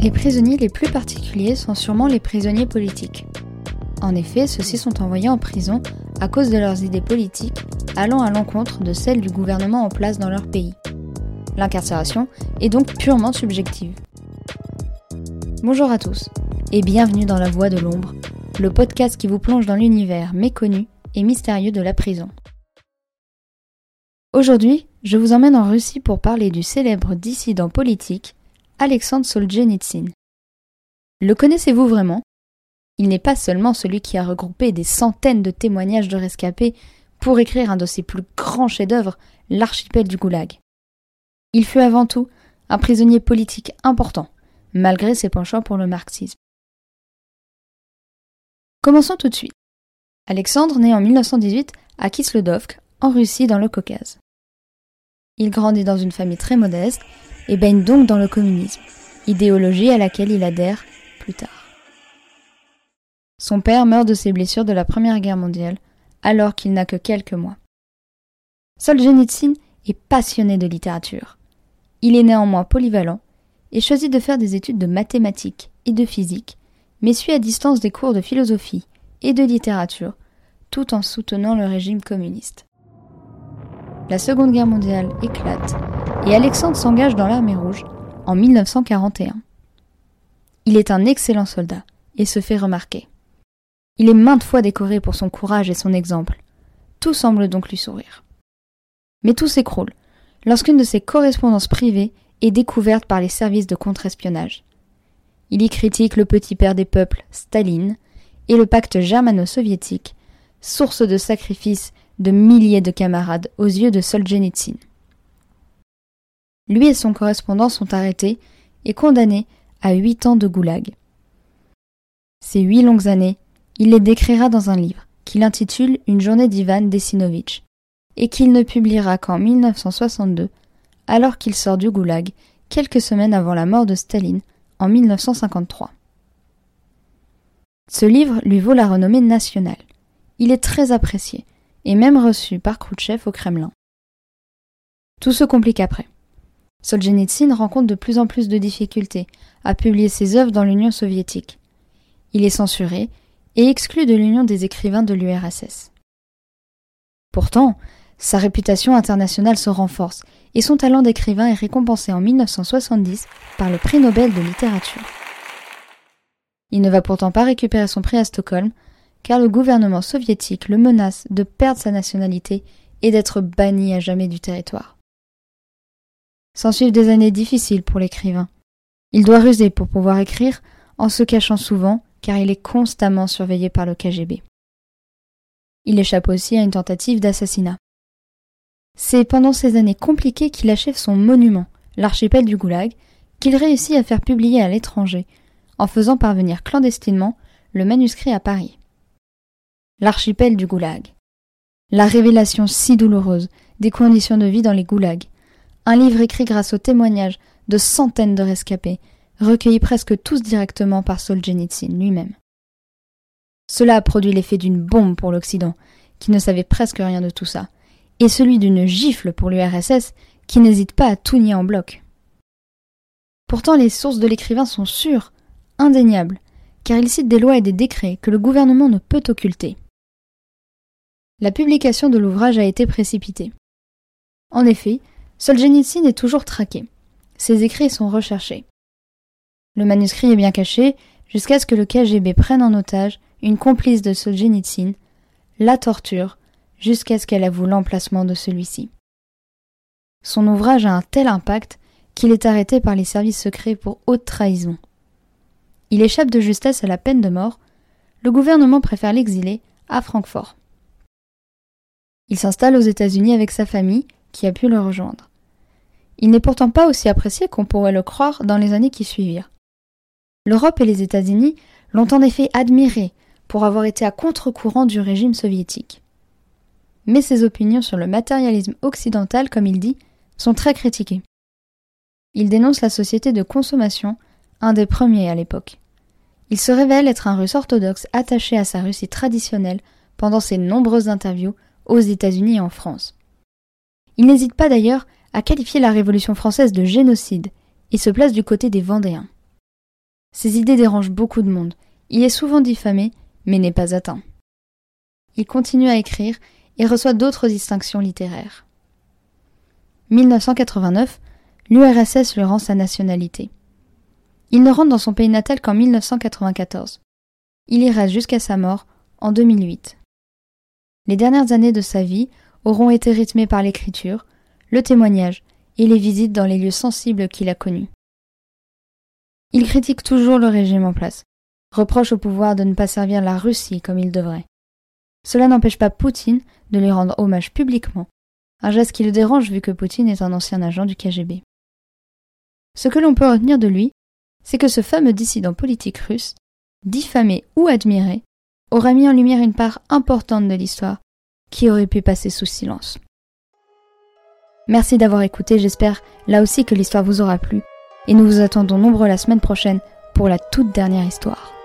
Les prisonniers les plus particuliers sont sûrement les prisonniers politiques. En effet, ceux-ci sont envoyés en prison à cause de leurs idées politiques allant à l'encontre de celles du gouvernement en place dans leur pays. L'incarcération est donc purement subjective. Bonjour à tous et bienvenue dans La Voix de l'ombre, le podcast qui vous plonge dans l'univers méconnu et mystérieux de la prison. Aujourd'hui, je vous emmène en Russie pour parler du célèbre dissident politique Alexandre Solzhenitsyn. Le connaissez-vous vraiment? Il n'est pas seulement celui qui a regroupé des centaines de témoignages de rescapés pour écrire un de ses plus grands chefs-d'œuvre, l'archipel du Goulag. Il fut avant tout un prisonnier politique important, malgré ses penchants pour le marxisme. Commençons tout de suite. Alexandre naît en 1918 à Kisledovsk, en Russie, dans le Caucase. Il grandit dans une famille très modeste et baigne donc dans le communisme, idéologie à laquelle il adhère plus tard. Son père meurt de ses blessures de la Première Guerre mondiale, alors qu'il n'a que quelques mois. Solzhenitsyn est passionné de littérature. Il est néanmoins polyvalent et choisit de faire des études de mathématiques et de physique, mais suit à distance des cours de philosophie et de littérature, tout en soutenant le régime communiste. La Seconde Guerre mondiale éclate et Alexandre s'engage dans l'armée rouge en 1941. Il est un excellent soldat et se fait remarquer. Il est maintes fois décoré pour son courage et son exemple. Tout semble donc lui sourire. Mais tout s'écroule lorsqu'une de ses correspondances privées est découverte par les services de contre-espionnage. Il y critique le petit père des peuples, Staline, et le pacte germano-soviétique, source de sacrifices de milliers de camarades aux yeux de Solzhenitsyn. Lui et son correspondant sont arrêtés et condamnés à huit ans de goulag. Ces huit longues années, il les décrira dans un livre qu'il intitule Une journée d'Ivan Desinovitch et qu'il ne publiera qu'en 1962, alors qu'il sort du goulag quelques semaines avant la mort de Staline en 1953. Ce livre lui vaut la renommée nationale. Il est très apprécié et même reçu par Khrouchtchev au Kremlin. Tout se complique après. Solzhenitsyn rencontre de plus en plus de difficultés à publier ses œuvres dans l'Union soviétique. Il est censuré et exclu de l'Union des écrivains de l'URSS. Pourtant, sa réputation internationale se renforce et son talent d'écrivain est récompensé en 1970 par le prix Nobel de littérature. Il ne va pourtant pas récupérer son prix à Stockholm, car le gouvernement soviétique le menace de perdre sa nationalité et d'être banni à jamais du territoire. S'ensuivent des années difficiles pour l'écrivain. Il doit ruser pour pouvoir écrire en se cachant souvent car il est constamment surveillé par le KGB. Il échappe aussi à une tentative d'assassinat. C'est pendant ces années compliquées qu'il achève son monument, l'archipel du Goulag, qu'il réussit à faire publier à l'étranger, en faisant parvenir clandestinement le manuscrit à Paris. L'archipel du Goulag. La révélation si douloureuse des conditions de vie dans les goulags, un livre écrit grâce aux témoignages de centaines de rescapés, recueillis presque tous directement par Solzhenitsyn lui-même. Cela a produit l'effet d'une bombe pour l'Occident, qui ne savait presque rien de tout ça, et celui d'une gifle pour l'URSS, qui n'hésite pas à tout nier en bloc. Pourtant, les sources de l'écrivain sont sûres, indéniables, car il cite des lois et des décrets que le gouvernement ne peut occulter. La publication de l'ouvrage a été précipitée. En effet, Solzhenitsyn est toujours traqué. Ses écrits sont recherchés. Le manuscrit est bien caché jusqu'à ce que le KGB prenne en otage une complice de Solzhenitsyn, la torture, jusqu'à ce qu'elle avoue l'emplacement de celui-ci. Son ouvrage a un tel impact qu'il est arrêté par les services secrets pour haute trahison. Il échappe de justesse à la peine de mort, le gouvernement préfère l'exiler à Francfort. Il s'installe aux États-Unis avec sa famille, qui a pu le rejoindre. Il n'est pourtant pas aussi apprécié qu'on pourrait le croire dans les années qui suivirent. L'Europe et les États-Unis l'ont en effet admiré pour avoir été à contre-courant du régime soviétique. Mais ses opinions sur le matérialisme occidental, comme il dit, sont très critiquées. Il dénonce la société de consommation, un des premiers à l'époque. Il se révèle être un russe orthodoxe attaché à sa Russie traditionnelle pendant ses nombreuses interviews aux États-Unis et en France. Il n'hésite pas d'ailleurs à qualifier la Révolution française de génocide et se place du côté des Vendéens. Ses idées dérangent beaucoup de monde. Il est souvent diffamé, mais n'est pas atteint. Il continue à écrire et reçoit d'autres distinctions littéraires. 1989, l'URSS lui rend sa nationalité. Il ne rentre dans son pays natal qu'en 1994. Il y reste jusqu'à sa mort en 2008. Les dernières années de sa vie auront été rythmées par l'écriture, le témoignage et les visites dans les lieux sensibles qu'il a connus. Il critique toujours le régime en place, reproche au pouvoir de ne pas servir la Russie comme il devrait. Cela n'empêche pas Poutine de lui rendre hommage publiquement, un geste qui le dérange vu que Poutine est un ancien agent du KGB. Ce que l'on peut retenir de lui, c'est que ce fameux dissident politique russe, diffamé ou admiré, aura mis en lumière une part importante de l'histoire qui aurait pu passer sous silence. Merci d'avoir écouté, j'espère là aussi que l'histoire vous aura plu, et nous vous attendons nombreux la semaine prochaine pour la toute dernière histoire.